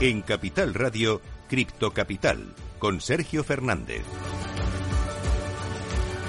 En Capital Radio, Cripto Capital, con Sergio Fernández.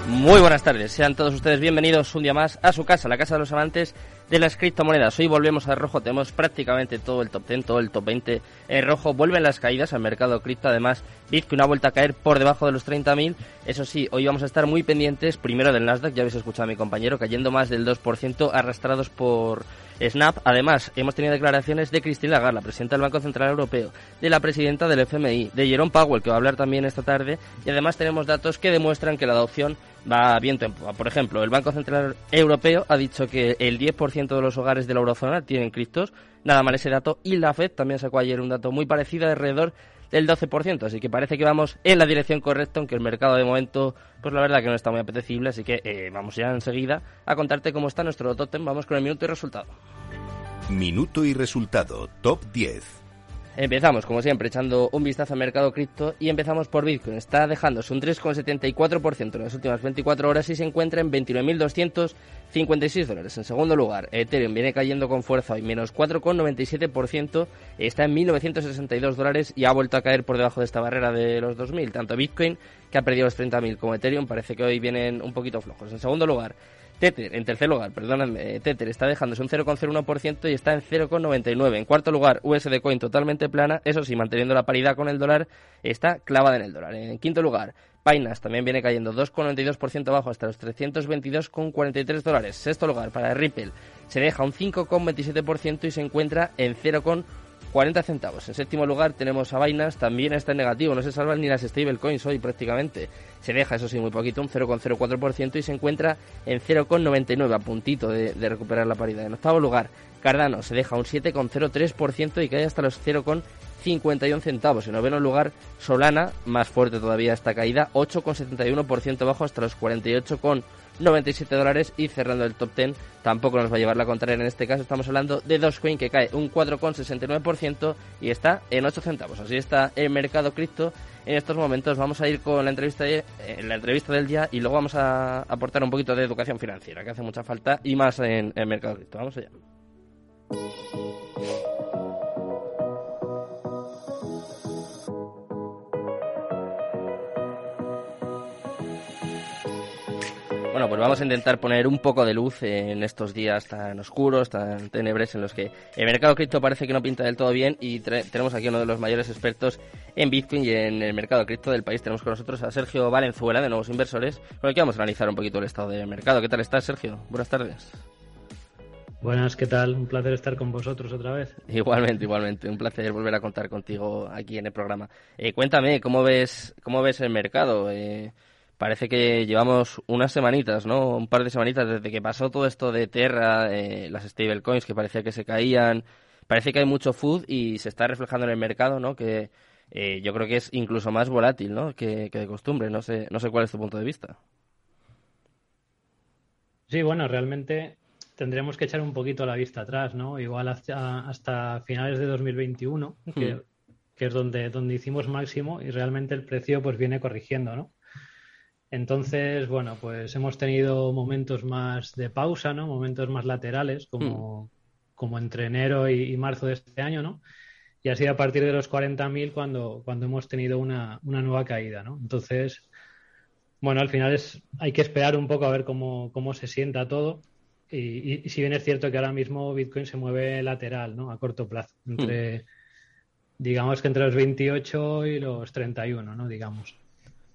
Muy buenas tardes, sean todos ustedes bienvenidos un día más a su casa, la casa de los amantes de las criptomonedas. Hoy volvemos al rojo, tenemos prácticamente todo el top 10, todo el top 20 en rojo. Vuelven las caídas al mercado cripto, además Bitcoin ha vuelto a caer por debajo de los 30.000. Eso sí, hoy vamos a estar muy pendientes primero del Nasdaq, ya habéis escuchado a mi compañero, cayendo más del 2%, arrastrados por Snap. Además, hemos tenido declaraciones de Christine Lagarde, la presidenta del Banco Central Europeo, de la presidenta del FMI, de Jerome Powell, que va a hablar también esta tarde, y además tenemos datos que demuestran que la adopción va bien Por ejemplo, el Banco Central Europeo ha dicho que el 10% de los hogares de la eurozona tienen criptos, nada mal ese dato, y la Fed también sacó ayer un dato muy parecido, alrededor del 12%, así que parece que vamos en la dirección correcta, aunque el mercado de momento, pues la verdad que no está muy apetecible, así que eh, vamos ya enseguida a contarte cómo está nuestro totem, vamos con el minuto y resultado. Minuto y resultado, top 10. Empezamos, como siempre, echando un vistazo al mercado cripto y empezamos por Bitcoin. Está dejándose un 3,74% en las últimas 24 horas y se encuentra en 29.256 dólares. En segundo lugar, Ethereum viene cayendo con fuerza hoy, menos 4,97%, está en 1.962 dólares y ha vuelto a caer por debajo de esta barrera de los 2.000. Tanto Bitcoin, que ha perdido los 30.000, como Ethereum, parece que hoy vienen un poquito flojos. En segundo lugar, Tether, en tercer lugar, perdóname, Tether está dejándose un 0,01% y está en 0,99. En cuarto lugar, USD Coin totalmente plana, eso sí, manteniendo la paridad con el dólar, está clavada en el dólar. En quinto lugar, Binance también viene cayendo 2,92% abajo hasta los 322,43 dólares. Sexto lugar, para Ripple, se deja un 5,27% y se encuentra en 0,1%. 40 centavos. En séptimo lugar tenemos a Binance, también está en negativo, no se salvan ni las stablecoins hoy prácticamente. Se deja, eso sí, muy poquito, un 0,04% y se encuentra en 0,99, a puntito de, recuperar la paridad. En octavo lugar, Cardano se deja un 7,03% y cae hasta los 0,51 centavos. En noveno lugar, Solana, más fuerte todavía esta caída, 8,71% bajo hasta los 48,99 97 dólares y cerrando el top 10 tampoco nos va a llevar la contraria en este caso. Estamos hablando de Dogecoin que cae un 4,69% y está en 8 centavos. Así está el mercado cripto en estos momentos. Vamos a ir con la entrevista de, eh, la entrevista del día y luego vamos a aportar un poquito de educación financiera que hace mucha falta y más en el mercado cripto. Vamos allá Bueno, pues vamos a intentar poner un poco de luz en estos días tan oscuros, tan tenebres, en los que el mercado cripto parece que no pinta del todo bien y tenemos aquí uno de los mayores expertos en Bitcoin y en el mercado cripto del país. Tenemos con nosotros a Sergio Valenzuela de Nuevos Inversores, con el que vamos a analizar un poquito el estado del mercado. ¿Qué tal estás, Sergio? Buenas tardes. Buenas, ¿qué tal? Un placer estar con vosotros otra vez. Igualmente, igualmente. Un placer volver a contar contigo aquí en el programa. Eh, cuéntame, ¿cómo ves, cómo ves el mercado? Eh, parece que llevamos unas semanitas, ¿no? Un par de semanitas desde que pasó todo esto de Terra, eh, las stablecoins que parecía que se caían. Parece que hay mucho food y se está reflejando en el mercado, ¿no? Que eh, yo creo que es incluso más volátil, ¿no? Que, de costumbre. No sé, no sé cuál es tu punto de vista. Sí, bueno, realmente tendremos que echar un poquito la vista atrás, ¿no? Igual hasta, hasta finales de 2021, que, que es donde, donde hicimos máximo y realmente el precio pues viene corrigiendo, ¿no? Entonces, bueno, pues hemos tenido momentos más de pausa, ¿no? Momentos más laterales, como, hmm. como entre enero y, marzo de este año, ¿no? Y ha sido a partir de los 40.000 cuando, cuando hemos tenido una, una, nueva caída, ¿no? Entonces, bueno, al final es, hay que esperar un poco a ver cómo, cómo se sienta todo. Y, si bien es cierto que ahora mismo Bitcoin se mueve lateral, ¿no? A corto plazo, hmm. entre, digamos que entre los 28 y los 31, ¿no? Digamos.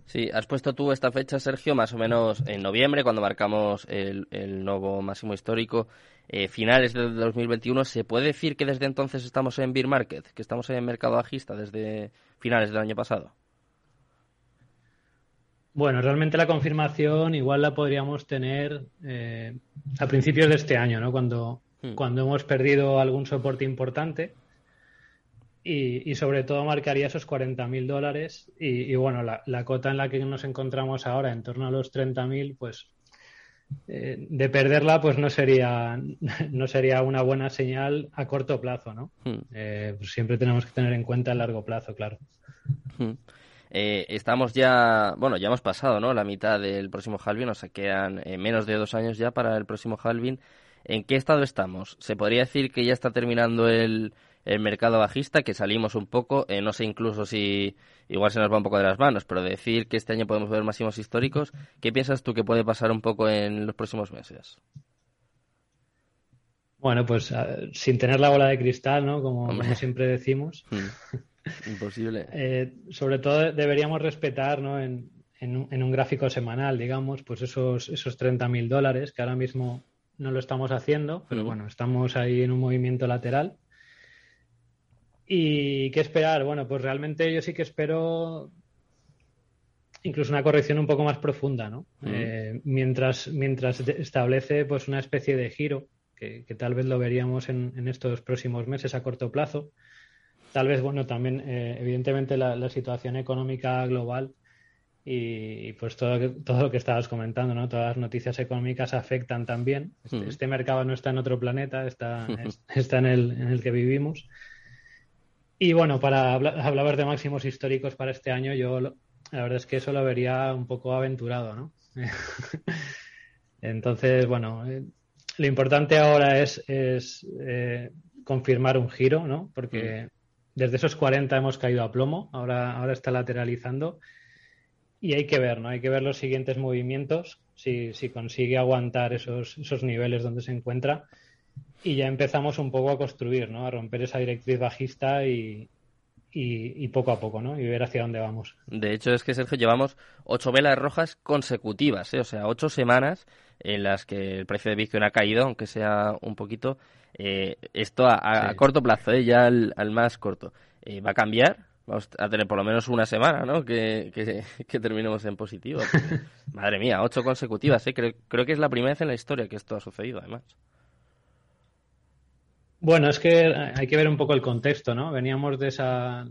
Sí, has puesto tú esta fecha, Sergio, más o menos en noviembre, cuando marcamos el, nuevo máximo histórico, eh, finales del 2021. ¿Se puede decir que desde entonces estamos en bear market, que estamos en mercado bajista desde finales del año pasado? Bueno, realmente la confirmación igual la podríamos tener eh, a principios de este año, ¿no? Cuando, hmm. cuando hemos perdido algún soporte importante y, sobre todo marcaría esos 40.000 dólares y, bueno, la, cota en la que nos encontramos ahora, en torno a los 30.000, pues eh, de perderla pues no sería, no sería una buena señal a corto plazo, ¿no? Hmm. Eh, pues siempre tenemos que tener en cuenta el largo plazo, claro. Hmm. Eh, estamos ya, bueno, ya hemos pasado, ¿no? La mitad del próximo halving, o sea, quedan menos de dos años ya para el próximo halving. ¿En qué estado estamos? ¿Se podría decir que ya está terminando el, el mercado bajista, que salimos un poco, eh, no sé incluso si igual se nos va un poco de las manos, pero decir que este año podemos ver máximos históricos, ¿qué piensas tú que puede pasar un poco en los próximos meses? Bueno, pues sin tener la bola de cristal, ¿no? Como, siempre decimos. Mm. Imposible. Eh, sobre todo deberíamos respetar, ¿no? En, en, un, gráfico semanal, digamos, pues esos, esos 30.000 dólares, que ahora mismo no lo estamos haciendo, pero bueno, estamos ahí en un movimiento lateral. ¿Y qué esperar? Bueno, pues realmente yo sí que espero incluso una corrección un poco más profunda, ¿no? Eh, mientras, mientras establece pues una especie de giro, que, tal vez lo veríamos en, estos próximos meses a corto plazo. Tal vez, bueno, también, eh, evidentemente, la, situación económica global y, pues todo, todo lo que estabas comentando, ¿no? Todas las noticias económicas afectan también. Este, hmm. este mercado no está en otro planeta, está, está en, el, en el que vivimos. Y bueno, para hablar de máximos históricos para este año, yo la verdad es que eso lo vería un poco aventurado, ¿no? Entonces, bueno, eh, lo importante ahora es, es eh, confirmar un giro, ¿no? Porque hmm. desde esos 40 hemos caído a plomo, ahora, ahora está lateralizando y hay que ver, ¿no? Hay que ver los siguientes movimientos, si, si consigue aguantar esos, esos niveles donde se encuentra. Y ya empezamos un poco a construir, ¿no? A romper esa directriz bajista y, y, poco a poco, ¿no? Y ver hacia dónde vamos. De hecho, es que, Sergio, llevamos ocho velas rojas consecutivas, ¿eh? O sea, ocho semanas en las que el precio de Bitcoin ha caído, aunque sea un poquito. Eh, esto a, corto plazo, ¿eh? Ya al, al más corto. Eh, ¿Va a cambiar? Vamos a tener por lo menos una semana, ¿no? Que, que, terminemos en positivo. madre mía, ocho consecutivas, ¿eh? Creo, creo que es la primera vez en la historia que esto ha sucedido, además. Bueno, es que hay que ver un poco el contexto, ¿no? Veníamos de esa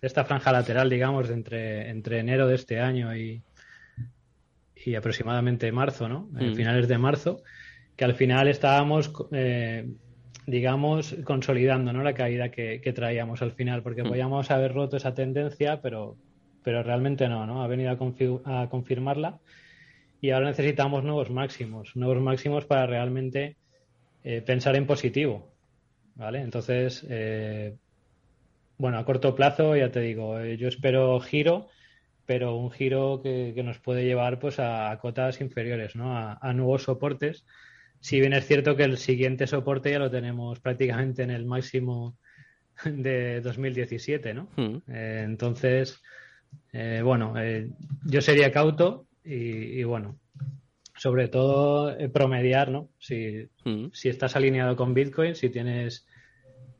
de esta franja lateral, digamos, de entre, entre enero de este año y, y aproximadamente marzo, ¿no? Mm. Finales de marzo, que al final estábamos eh, digamos, consolidando ¿no? la caída que, traíamos al final, porque mm. podíamos haber roto esa tendencia, pero, pero realmente no, ¿no? Ha venido a, confirmarla y ahora necesitamos nuevos máximos, nuevos máximos para realmente eh, pensar en positivo, ¿vale? Entonces, eh, bueno, a corto plazo, ya te digo, eh, yo espero giro, pero un giro que, nos puede llevar pues a, cotas inferiores, ¿no? a nuevos soportes si bien es cierto que el siguiente soporte ya lo tenemos prácticamente en el máximo de 2017, ¿no? Hmm. Eh, entonces, eh, bueno, eh, yo sería cauto y, bueno, sobre todo promediar, ¿no? Si, hmm. si, estás alineado con Bitcoin, si tienes,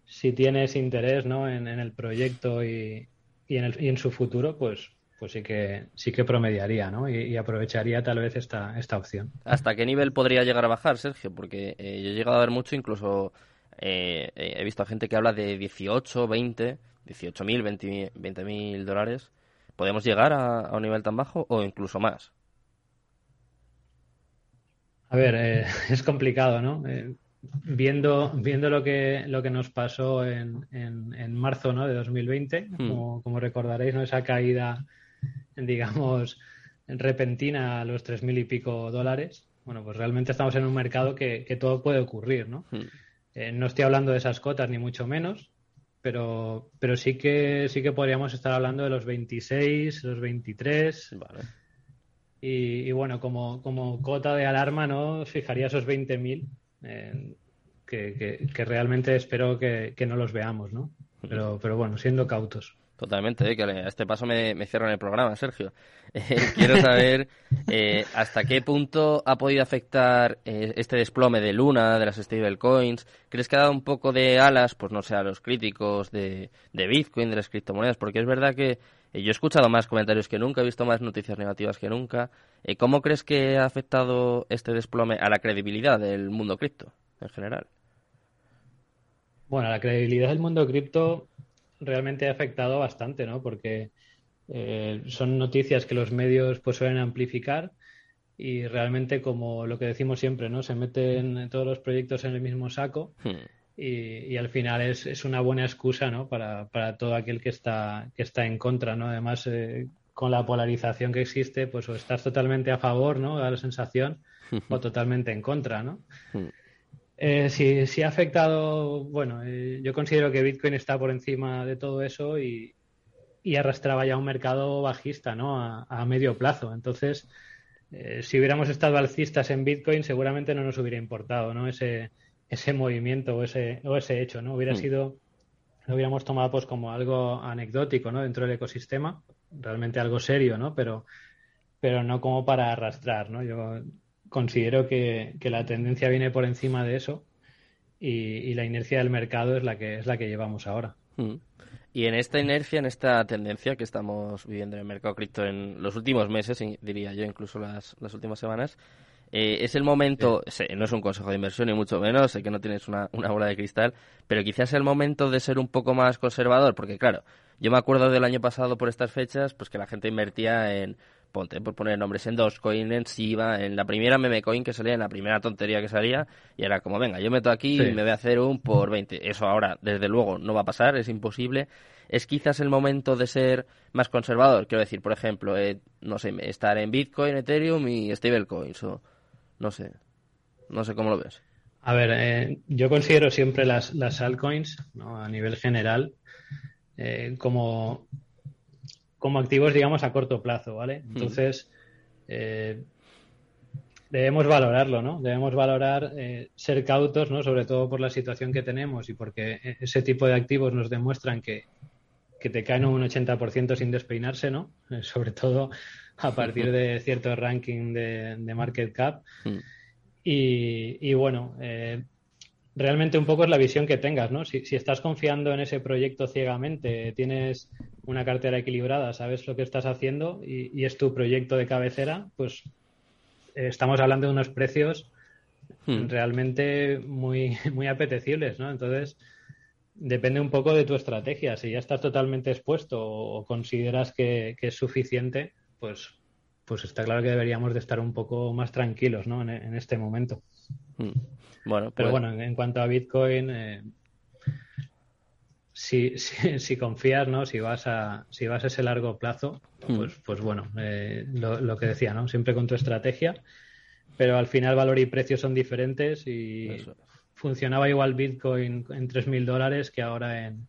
si tienes interés, ¿no? En, el proyecto y, y, en el, y en su futuro, pues pues sí que sí que promediaría, ¿no? Y, aprovecharía tal vez esta, esta opción. ¿Hasta qué nivel podría llegar a bajar, Sergio? Porque eh, yo he llegado a ver mucho, incluso eh, eh, he visto a gente que habla de 18, 20, 18 mil, 20 mil dólares. ¿Podemos llegar a, un nivel tan bajo o incluso más? A ver, es complicado, ¿no? viendo, viendo lo que lo que nos pasó en, en, marzo ¿no? de 2020, hmm. como, como, recordaréis, ¿no? esa caída digamos, repentina a los tres mil y pico dólares, bueno, pues realmente estamos en un mercado que, todo puede ocurrir, ¿no? Hmm. Eh, no estoy hablando de esas cotas, ni mucho menos, pero, pero sí que sí que podríamos estar hablando de los 26, los 23. Vale. Y, bueno, como, como cota de alarma, ¿no? Fijaría esos 20.000, eh, que, que, realmente espero que, que no los veamos, ¿no? Hmm. Pero, pero bueno, siendo cautos. Totalmente, eh, a este paso me, me cierran el programa, Sergio. Eh, quiero saber eh, hasta qué punto ha podido afectar este desplome de Luna, de las stablecoins. ¿Crees que ha dado un poco de alas, pues no sé, a los críticos de, de Bitcoin, de las criptomonedas? Porque es verdad que yo he escuchado más comentarios que nunca, he visto más noticias negativas que nunca. ¿Cómo crees que ha afectado este desplome a la credibilidad del mundo cripto en general? Bueno, la credibilidad del mundo cripto realmente ha afectado bastante, ¿no? Porque eh, son noticias que los medios pues suelen amplificar y realmente como lo que decimos siempre, ¿no? Se meten todos los proyectos en el mismo saco hmm. y, al final es, es, una buena excusa, ¿no? Para, para, todo aquel que está, que está en contra, ¿no? Además, eh, con la polarización que existe, pues o estás totalmente a favor, ¿no? Da la sensación, o totalmente en contra, ¿no? Eh, sí, sí ha afectado, bueno, eh, yo considero que Bitcoin está por encima de todo eso y, arrastraba ya un mercado bajista, ¿no? A, medio plazo. Entonces, eh, si hubiéramos estado alcistas en Bitcoin, seguramente no nos hubiera importado, ¿no? Ese, ese movimiento o ese, o ese hecho, ¿no? Hubiera mm. sido, lo hubiéramos tomado pues como algo anecdótico, ¿no? Dentro del ecosistema, realmente algo serio, ¿no? Pero, pero no como para arrastrar, ¿no? Yo considero que, la tendencia viene por encima de eso y, la inercia del mercado es la que es la que llevamos ahora. Mm. Y en esta inercia, en esta tendencia que estamos viviendo en el mercado cripto en los últimos meses, diría yo, incluso las, las últimas semanas, eh, es el momento, no es un consejo de inversión ni mucho menos, sé que no tienes una, una bola de cristal, pero quizás es el momento de ser un poco más conservador, porque claro, yo me acuerdo del año pasado por estas fechas, pues que la gente invertía en ponte por poner nombres en Dogecoin, en Siva, en la primera meme coin que salía, en la primera tontería que salía, y era como, venga, yo meto aquí y me voy a hacer un por 20. Eso ahora, desde luego, no va a pasar, es imposible. Es quizás el momento de ser más conservador, quiero decir, por ejemplo, eh, no sé, estar en Bitcoin, Ethereum y stablecoins, o no sé, no sé cómo lo ves. A ver, eh, yo considero siempre las, las altcoins, ¿no? a nivel general, eh, como como activos, digamos, a corto plazo, ¿vale? Entonces, eh, debemos valorarlo, ¿no? Debemos valorar eh, ser cautos, ¿no? Sobre todo por la situación que tenemos y porque e-, ese tipo de activos nos demuestran que, te caen un 80% sin despeinarse, ¿no? Eh, sobre todo a partir de cierto ranking de, market cap. Y, y, bueno, realmente un poco es la visión que tengas, ¿no? Si, si, estás confiando en ese proyecto ciegamente, tienes una cartera equilibrada, sabes lo que estás haciendo y, es tu proyecto de cabecera, pues eh, estamos hablando de unos precios hmm. realmente muy, muy apetecibles, ¿no? Entonces, depende un poco de tu estrategia. Si ya estás totalmente expuesto o, consideras que, es suficiente, pues, pues está claro que deberíamos de estar un poco más tranquilos, ¿no? En, este momento. Hmm. Bueno, pero pues bueno, en, cuanto a Bitcoin, eh, si, si, confías, ¿no? Si vas a, si vas a ese largo plazo, hmm. pues, pues bueno, eh, lo, que decía, ¿no? Siempre con tu estrategia, pero al final valor y precio son diferentes y funcionaba igual Bitcoin en 3.000 dólares que ahora en,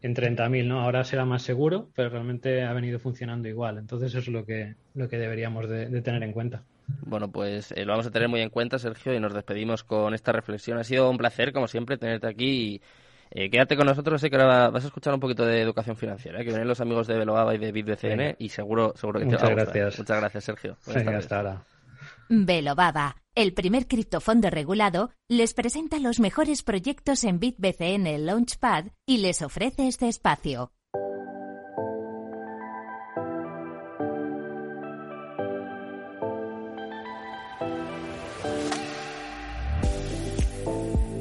en 30.000, ¿no? Ahora será más seguro, pero realmente ha venido funcionando igual. Entonces eso es lo que, lo que deberíamos de tener en cuenta. Bueno, pues eh, lo vamos a tener muy en cuenta, Sergio, y nos despedimos con esta reflexión. Ha sido un placer, como siempre, tenerte aquí. Y, eh, quédate con nosotros, sé que ahora vas a escuchar un poquito de educación financiera, ¿eh? que vienen los amigos de Veloaba y de BitBCN y seguro, seguro que te va a gracias. Muchas gracias, Sergio. Venga, hasta ahora. Velobaba, el primer criptofondo regulado, les presenta los mejores proyectos en BitBCN Launchpad y les ofrece este espacio.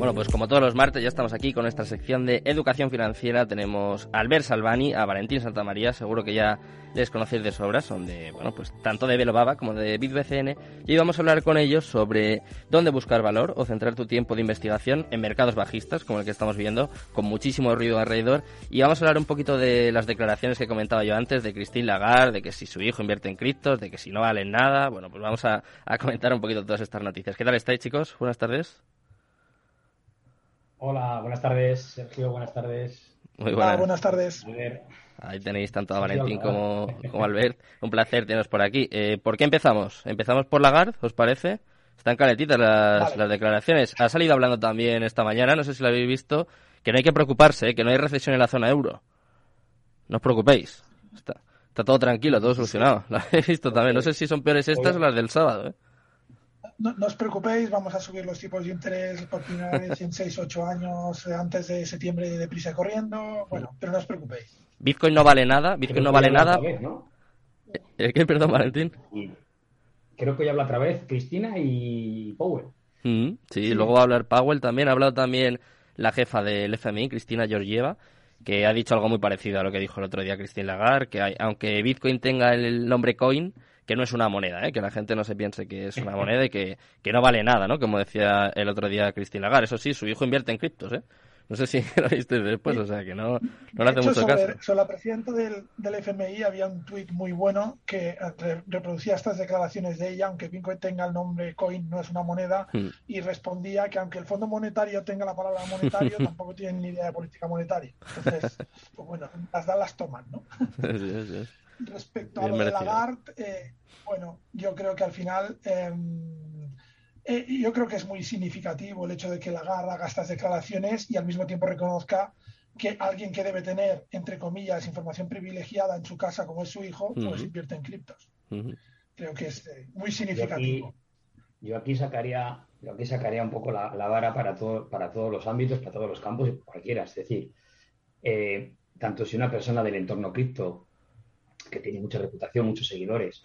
Bueno, pues como todos los martes ya estamos aquí con nuestra sección de educación financiera. Tenemos a Albert Salvani, a Valentín Santamaría, seguro que ya les conocéis de sobra, son de, bueno, pues tanto de Velobaba como de BitBCN. Y hoy vamos a hablar con ellos sobre dónde buscar valor o centrar tu tiempo de investigación en mercados bajistas, como el que estamos viendo, con muchísimo ruido alrededor. Y vamos a hablar un poquito de las declaraciones que comentaba yo antes de Christine Lagarde, de que si su hijo invierte en criptos, de que si no valen nada. Bueno, pues vamos a comentar un poquito todas estas noticias. ¿Qué tal estáis, chicos? Buenas tardes. Hola, buenas tardes, Sergio, buenas tardes. Muy buenas. buenas tardes. Ahí tenéis tanto a Valentín como, como Albert. Un placer teneros por aquí. Eh, ¿Por qué empezamos? ¿Empezamos por Lagarde, os parece? Están calentitas las, las, declaraciones. Ha salido hablando también esta mañana, no sé si lo habéis visto, que no hay que preocuparse, que no hay recesión en la zona euro. No os preocupéis. Está, está todo tranquilo, todo solucionado. Lo habéis visto también. No sé si son peores estas o las del sábado. ¿eh? No, os preocupéis, vamos a subir los tipos de interés por primera vez en 6, 8 años antes de septiembre de deprisa corriendo. Bueno, pero no os preocupéis. Bitcoin no vale nada, Bitcoin no vale nada. ¿El qué? Perdón, Valentín. Creo que ya habla otra vez Cristina y Powell. Mm, sí, luego va a hablar Powell también. Ha hablado también la jefa del FMI, Cristina Georgieva, que ha dicho algo muy parecido a lo que dijo el otro día Christine Lagarde, que aunque Bitcoin tenga el nombre coin, que no es una moneda, ¿eh? que la gente no se piense que es una moneda y que, no vale nada, ¿no? Como decía el otro día Cristina Lagarde. Eso sí, su hijo invierte en criptos, ¿eh? No sé si lo viste después, o sea que no, no le hace hecho, mucho sobre, caso. sobre la presidenta del, del FMI había un tuit muy bueno que eh, re- reproducía estas declaraciones de ella, aunque Bitcoin tenga el nombre coin, no es una moneda, Hmm. y respondía que aunque el Fondo Monetario tenga la palabra monetario, tampoco tienen ni idea de política monetaria. Entonces, pues bueno, las dan, las toman, ¿no? Sí, sí, sí. Respecto Bien a lo de. Lagarde, eh, bueno, yo creo que al final, eh, eh, yo creo que es muy significativo el hecho de que Lagarde haga estas declaraciones y al mismo tiempo reconozca que alguien que debe tener, entre comillas, información privilegiada en su casa, como es su hijo, pues Ujú. invierte en criptos. Creo que es eh, muy Yo aquí, significativo. yo aquí sacaría, yo aquí sacaría un poco la, la vara para, todo, para todos los ámbitos, para todos los campos y cualquiera. Es decir, eh, tanto si una persona del entorno cripto, que tiene mucha reputación, muchos seguidores,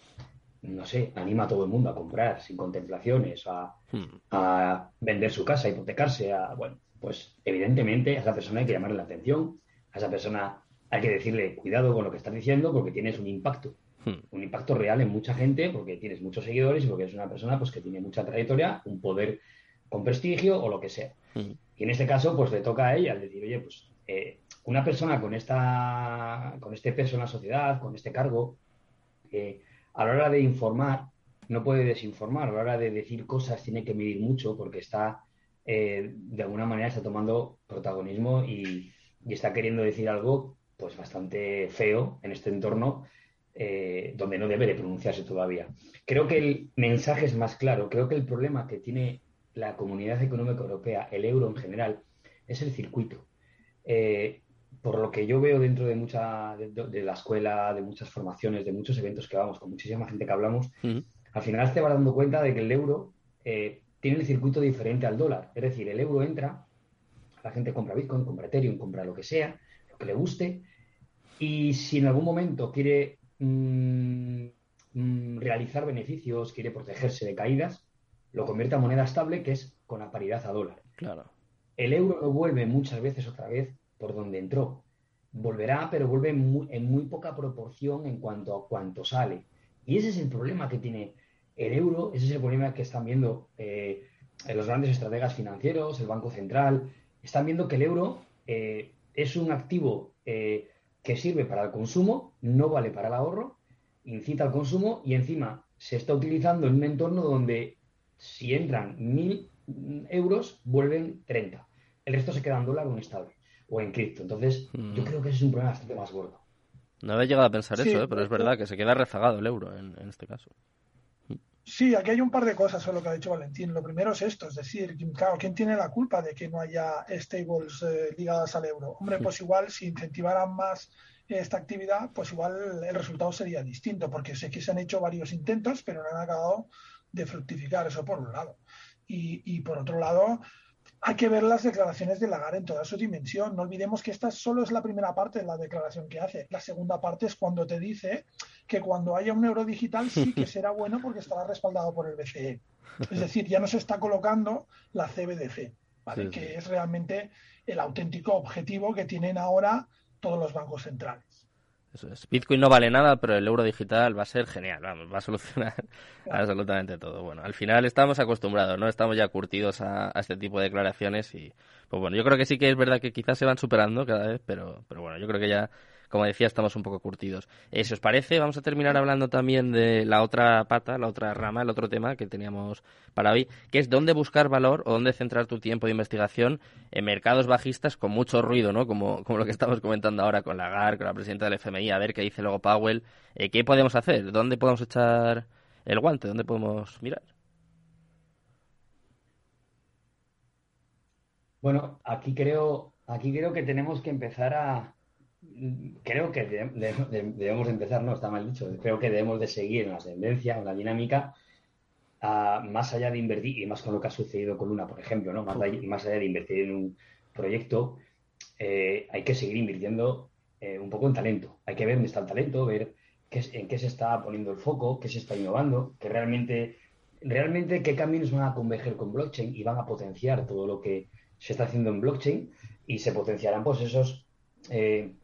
no sé, anima a todo el mundo a comprar sin contemplaciones, a, Hmm. a vender su casa, a hipotecarse, a, bueno, pues evidentemente a esa persona hay que llamarle la atención, a esa persona hay que decirle cuidado con lo que estás diciendo porque tienes un impacto, Hmm. un impacto real en mucha gente porque tienes muchos seguidores y porque es una persona pues que tiene mucha trayectoria, un poder con prestigio o lo que sea. Hmm. Y en este caso, pues le toca a ella el decir, oye, pues eh, una persona con esta, con este peso en la sociedad, con este cargo, eh, a la hora de informar, no puede desinformar, a la hora de decir cosas tiene que medir mucho porque está, eh, de alguna manera, está tomando protagonismo y, está queriendo decir algo, pues bastante feo en este entorno eh, donde no debe de pronunciarse todavía. Creo que el mensaje es más claro. Creo que el problema que tiene la Comunidad Económica Europea, el euro en general, es el circuito. Por lo que yo veo dentro de mucha de, de la escuela, de muchas formaciones, de muchos eventos que vamos, con muchísima gente que hablamos, al final te vas dando cuenta de que el euro eh, tiene el circuito diferente al dólar. Es decir, el euro entra, la gente compra Bitcoin, compra Ethereum, compra lo que sea, lo que le guste, y si en algún momento quiere mm, mm, realizar beneficios, quiere protegerse de caídas, lo convierte a moneda estable, que es con la paridad a dólar. Claro. El euro no vuelve muchas veces otra vez por donde entró. Volverá, pero vuelve en muy, poca proporción en cuanto a cuánto sale. Y ese es el problema que tiene el euro, ese es el problema que están viendo eh, los grandes estrategas financieros, el Banco Central. Están viendo que el euro eh, es un activo eh, que sirve para el consumo, no vale para el ahorro, incita al consumo y encima se está utilizando en un entorno donde si entran mil euros, vuelven 30. El resto se queda en dólar o en estable o en cripto. Entonces, Mm. yo creo que ese es un problema bastante más gordo. No había llegado a pensar Sí, eso, ¿eh? pero es verdad que se queda rezagado el euro en, en este caso. Sí, aquí hay un par de cosas sobre lo que ha dicho Valentín. Lo primero es esto, es decir, claro, ¿quién tiene la culpa de que no haya stables eh, ligadas al euro? Hombre, pues igual si incentivaran más esta actividad, pues igual el resultado sería distinto, porque sé que se han hecho varios intentos, pero no han acabado de fructificar, eso por un lado. Y, y por otro lado, hay que ver las declaraciones de Lagarde en toda su dimensión. No olvidemos que esta solo es la primera parte de la declaración que hace. La segunda parte es cuando te dice que cuando haya un euro digital sí que será bueno porque estará respaldado por el BCE. Es decir, ya no se está colocando la CBDC, ¿vale? Sí, sí. que es realmente el auténtico objetivo que tienen ahora todos los bancos centrales. Eso es. Bitcoin no vale nada, pero el euro digital va a ser genial, vamos, va a solucionar absolutamente todo. Bueno, al final estamos acostumbrados, ¿no? Estamos ya curtidos a, a este tipo de declaraciones y, pues bueno, yo creo que sí que es verdad que quizás se van superando cada vez, pero, pero bueno, yo creo que ya, como decía, estamos un poco curtidos. Eh, si os parece, vamos a terminar hablando también de la otra pata, la otra rama, el otro tema que teníamos para hoy, que es dónde buscar valor o dónde centrar tu tiempo de investigación en mercados bajistas con mucho ruido, ¿no? Como, como lo que estamos comentando ahora con Lagarde, con la presidenta del FMI, a ver qué dice luego Powell. Eh, ¿Qué podemos hacer? ¿Dónde podemos echar el guante? ¿Dónde podemos mirar? Bueno, aquí creo, aquí creo que tenemos que empezar a. Creo que de- de- de- debemos de empezar, no está mal dicho, creo que debemos de seguir en la tendencia, en la dinámica, a- más allá de invertir, y más con lo que ha sucedido con Luna, por ejemplo, ¿no? Más, de- más allá de invertir en un proyecto, eh, hay que seguir invirtiendo eh, un poco en talento. Hay que ver dónde está el talento, ver qué en qué se está poniendo el foco, qué se está innovando, que realmente, realmente qué caminos van a converger con blockchain y van a potenciar todo lo que se está haciendo en blockchain y se potenciarán pues esos eh,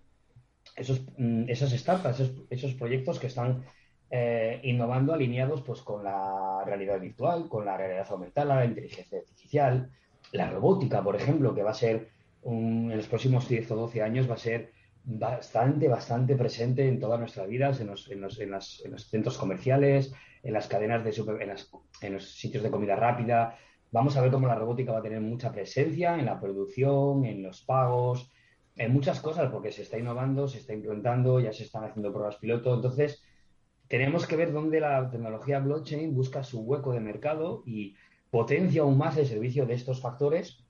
esos, mm, esas startups, esos, proyectos que están eh, innovando alineados pues con la realidad virtual, con la realidad aumentada, la inteligencia artificial, la robótica, por ejemplo, que va a ser en los próximos 10 o 12 años va a ser bastante, bastante presente en todas nuestras vidas, en los, en los, en los centros comerciales, en las cadenas de super, en, en, los sitios de comida rápida. Vamos a ver cómo la robótica va a tener mucha presencia en la producción, en los pagos, en muchas cosas, porque se está innovando, se está implementando, ya se están haciendo pruebas piloto. Entonces, tenemos que ver dónde la tecnología blockchain busca su hueco de mercado y potencia aún más el servicio de estos factores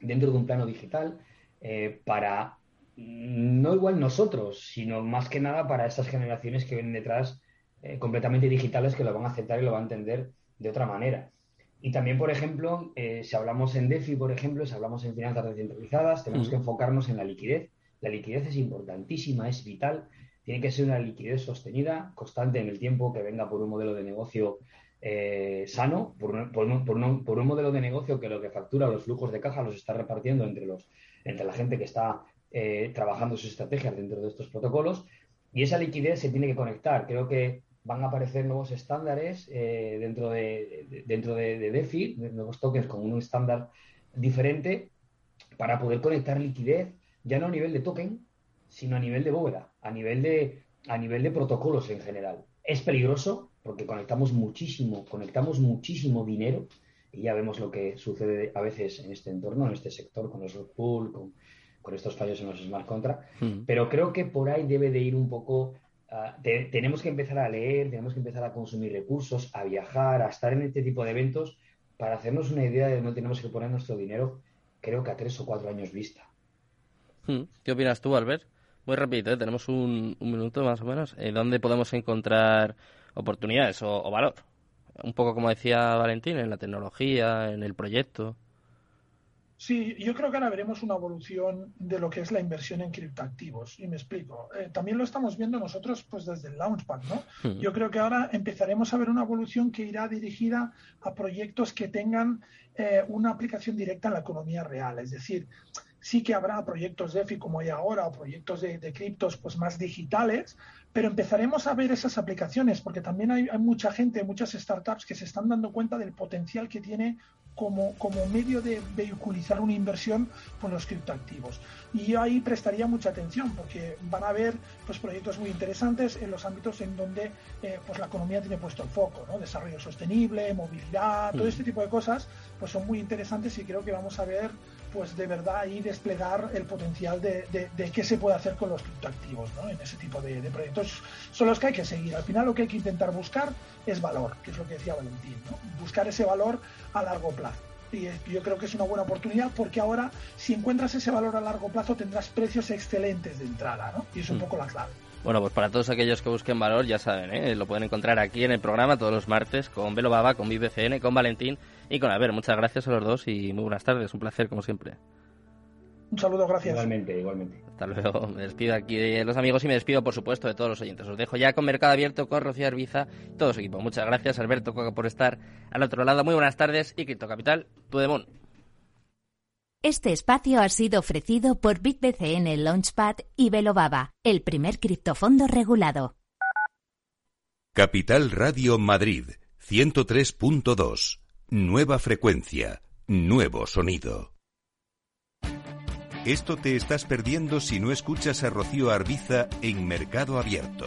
dentro de un plano digital eh, para no igual nosotros, sino más que nada para estas generaciones que vienen detrás eh, completamente digitales que lo van a aceptar y lo van a entender de otra manera. Y también, por ejemplo, eh, si hablamos en DeFi, por ejemplo, si hablamos en finanzas descentralizadas, tenemos que enfocarnos en la liquidez. La liquidez es importantísima, es vital. Tiene que ser una liquidez sostenida, constante en el tiempo, que venga por un modelo de negocio eh, sano, por un, por, un, modelo de negocio que lo que factura los flujos de caja los está repartiendo entre, los, entre la gente que está eh, trabajando sus estrategias dentro de estos protocolos. Y esa liquidez se tiene que conectar. Creo que van a aparecer nuevos estándares eh, dentro, de, dentro de, DeFi, nuevos tokens con un estándar diferente para poder conectar liquidez, ya no a nivel de token, sino a nivel de bóveda, a nivel de, a nivel de protocolos en general. Es peligroso porque conectamos muchísimo, conectamos muchísimo dinero y ya vemos lo que sucede a veces en este entorno, en este sector, con los pool, con, con estos fallos en los smart contracts. Pero creo que por ahí debe de ir un poco Ah, tenemos que empezar a leer, tenemos que empezar a consumir recursos, a viajar, a estar en este tipo de eventos para hacernos una idea de dónde tenemos que poner nuestro dinero, creo que a tres o cuatro años vista. Hmm. ¿Qué opinas tú, Albert? Muy rápido, ¿eh? tenemos un, minuto más o menos. Eh, ¿Dónde podemos encontrar oportunidades o valor? Un poco como decía Valentín, en la tecnología, en el proyecto. Sí, yo creo que ahora veremos una evolución de lo que es la inversión en criptoactivos. Y me explico. Eh, también lo estamos viendo nosotros pues desde el Launchpad, ¿no? Hmm. Yo creo que ahora empezaremos a ver una evolución que irá dirigida a proyectos que tengan eh, una aplicación directa en la economía real. Es decir, sí que habrá proyectos DeFi como hay ahora o proyectos de, de criptos pues más digitales, pero empezaremos a ver esas aplicaciones porque también hay, hay, mucha gente, muchas startups que se están dando cuenta del potencial que tiene como, como medio de vehiculizar una inversión con los criptoactivos. Y yo ahí prestaría mucha atención porque van a haber pues, proyectos muy interesantes en los ámbitos en donde eh, pues, la economía tiene puesto el foco, ¿no? desarrollo sostenible, movilidad, todo mm. este tipo de cosas pues son muy interesantes y creo que vamos a ver pues de verdad ahí desplegar el potencial de, de, qué se puede hacer con los criptoactivos ¿no? en ese tipo de, proyectos. Son los que hay que seguir. Al final lo que hay que intentar buscar es valor, que es lo que decía Valentín, ¿no? buscar ese valor a largo plazo. Y yo creo que es una buena oportunidad porque ahora si encuentras ese valor a largo plazo tendrás precios excelentes de entrada, ¿no? Y es un mm. poco la clave. Bueno, pues para todos aquellos que busquen valor, ya saben, ¿eh? lo pueden encontrar aquí en el programa todos los martes con Velo Baba, con BBCN, con Valentín y con ver, Muchas gracias a los dos y muy buenas tardes. Un placer, como siempre. Un saludo, gracias. Igualmente, igualmente. Hasta luego. Me despido aquí de los amigos y me despido, por supuesto, de todos los oyentes. Os dejo ya con Mercado Abierto, con Rocío Arbiza y todo su equipo. Muchas gracias, Alberto Coca, por estar al otro lado. Muy buenas tardes y Cripto Capital, tu demon. Este espacio ha sido ofrecido por BitBCN Launchpad y Velobaba, el primer criptofondo regulado. Capital Radio Madrid, 103.2. Nueva frecuencia, nuevo sonido. Esto te estás perdiendo si no escuchas a Rocío Arbiza en Mercado Abierto.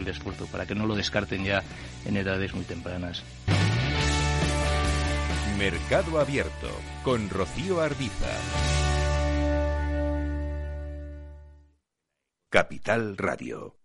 el esfuerzo para que no lo descarten ya en edades muy tempranas. Mercado Abierto con Rocío Ardiza. Capital Radio.